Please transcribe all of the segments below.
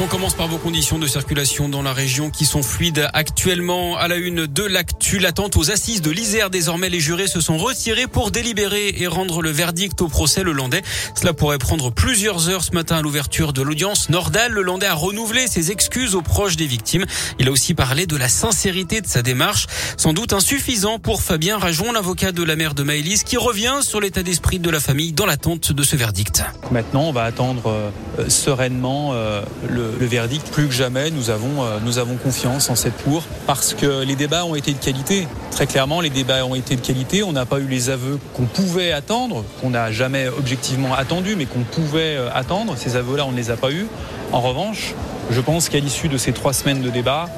On commence par vos conditions de circulation dans la région qui sont fluides actuellement. À la une de l'actu, l'attente aux assises de l'Isère. Désormais, les jurés se sont retirés pour délibérer et rendre le verdict au procès le Landais. Cela pourrait prendre plusieurs heures ce matin à l'ouverture de l'audience. Nordal, le Landais a renouvelé ses excuses aux proches des victimes. Il a aussi parlé de la sincérité de sa démarche. Sans doute insuffisant pour Fabien Rajon, l'avocat de la mère de Maëlys, qui revient sur l'état d'esprit de la famille dans l'attente de ce verdict. Maintenant, on va attendre euh, sereinement euh, le le, verdict. Plus que jamais, nous avons, euh, nous avons confiance en cette cour parce que les débats ont été de qualité. Très clairement, les débats ont été de qualité. On n'a pas eu les aveux qu'on pouvait attendre, qu'on n'a jamais objectivement attendu, mais qu'on pouvait euh, attendre. Ces aveux-là, on ne les a pas eus. En revanche, je pense qu'à l'issue de ces trois semaines de débat,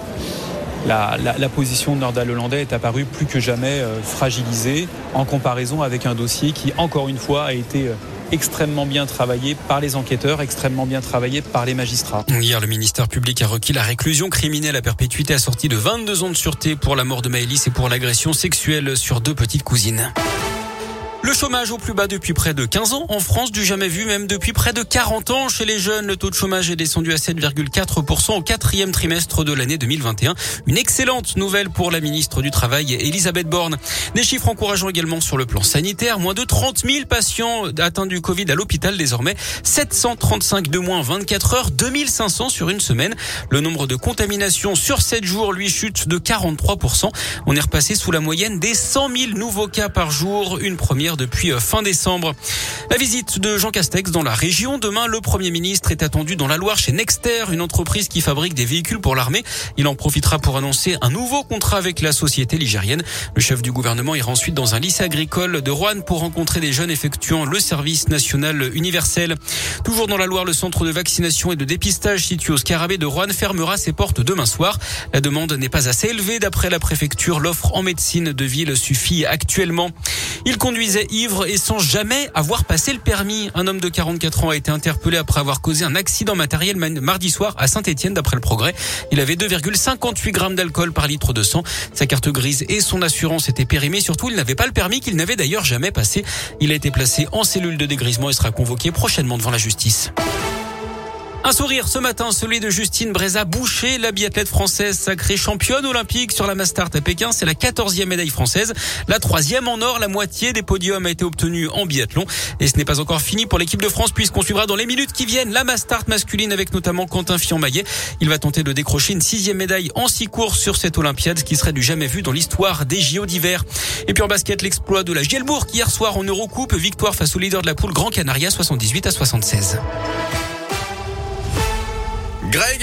la, position de Nordal Hollandais est apparue plus que jamais euh, fragilisée en comparaison avec un dossier qui, encore une fois, a été extrêmement bien travaillé par les enquêteurs, extrêmement bien travaillé par les magistrats. Hier, le ministère public a requis la réclusion criminelle à perpétuité assortie de 22 ans de sûreté pour la mort de Maëlys et pour l'agression sexuelle sur deux petites cousines. Le chômage au plus bas depuis près de 15 ans en France, du jamais vu même depuis près de 40 ans. Chez les jeunes, le taux de chômage est descendu à 7,4% au quatrième trimestre de l'année 2021. Une excellente nouvelle pour la ministre du Travail, Elisabeth Borne. Des chiffres encourageants également sur le plan sanitaire. Moins de 30 000 patients atteints du Covid à l'hôpital désormais. 735 de moins 24 heures, 2500 sur une semaine. Le nombre de contaminations sur 7 jours, lui, chute de 43%. On est repassé sous la moyenne des 100 000 nouveaux cas par jour. Une première depuis euh, fin décembre. La visite de Jean Castex dans la région. Demain, le Premier ministre est attendu dans la Loire chez Nexter, une entreprise qui fabrique des véhicules pour l'armée. Il en profitera pour annoncer un nouveau contrat avec la société ligérienne. Le chef du gouvernement ira ensuite dans un lycée agricole de Rouen pour rencontrer des jeunes effectuant le service national universel. Toujours dans la Loire, le centre de vaccination et de dépistage situé au Scarabée de Rouen fermera ses portes demain soir. La demande n'est pas assez élevée d'après la préfecture. L'offre en médecine de ville suffit actuellement. Il conduisait ivre et sans jamais avoir passé le permis. Un homme de 44 ans a été interpellé après avoir causé un accident matériel mardi soir à Saint-Etienne d'après le progrès. Il avait 2,58 grammes d'alcool par litre de sang. Sa carte grise et son assurance étaient périmées. Surtout, il n'avait pas le permis qu'il n'avait d'ailleurs jamais passé. Il a été placé en cellule de dégrisement et sera convoqué prochainement devant la justice. Un sourire ce matin, celui de Justine Breza Boucher, la biathlète française sacrée championne olympique sur la Mastart à Pékin. C'est la quatorzième médaille française, la troisième en or. La moitié des podiums a été obtenue en biathlon. Et ce n'est pas encore fini pour l'équipe de France puisqu'on suivra dans les minutes qui viennent la Mastart masculine avec notamment Quentin Fillon-Maillet. Il va tenter de décrocher une sixième médaille en six courses sur cette Olympiade, qui serait du jamais vu dans l'histoire des JO d'hiver. Et puis en basket, l'exploit de la Gielbourg hier soir en Eurocoupe, victoire face au leader de la poule Grand Canaria 78 à 76. Greg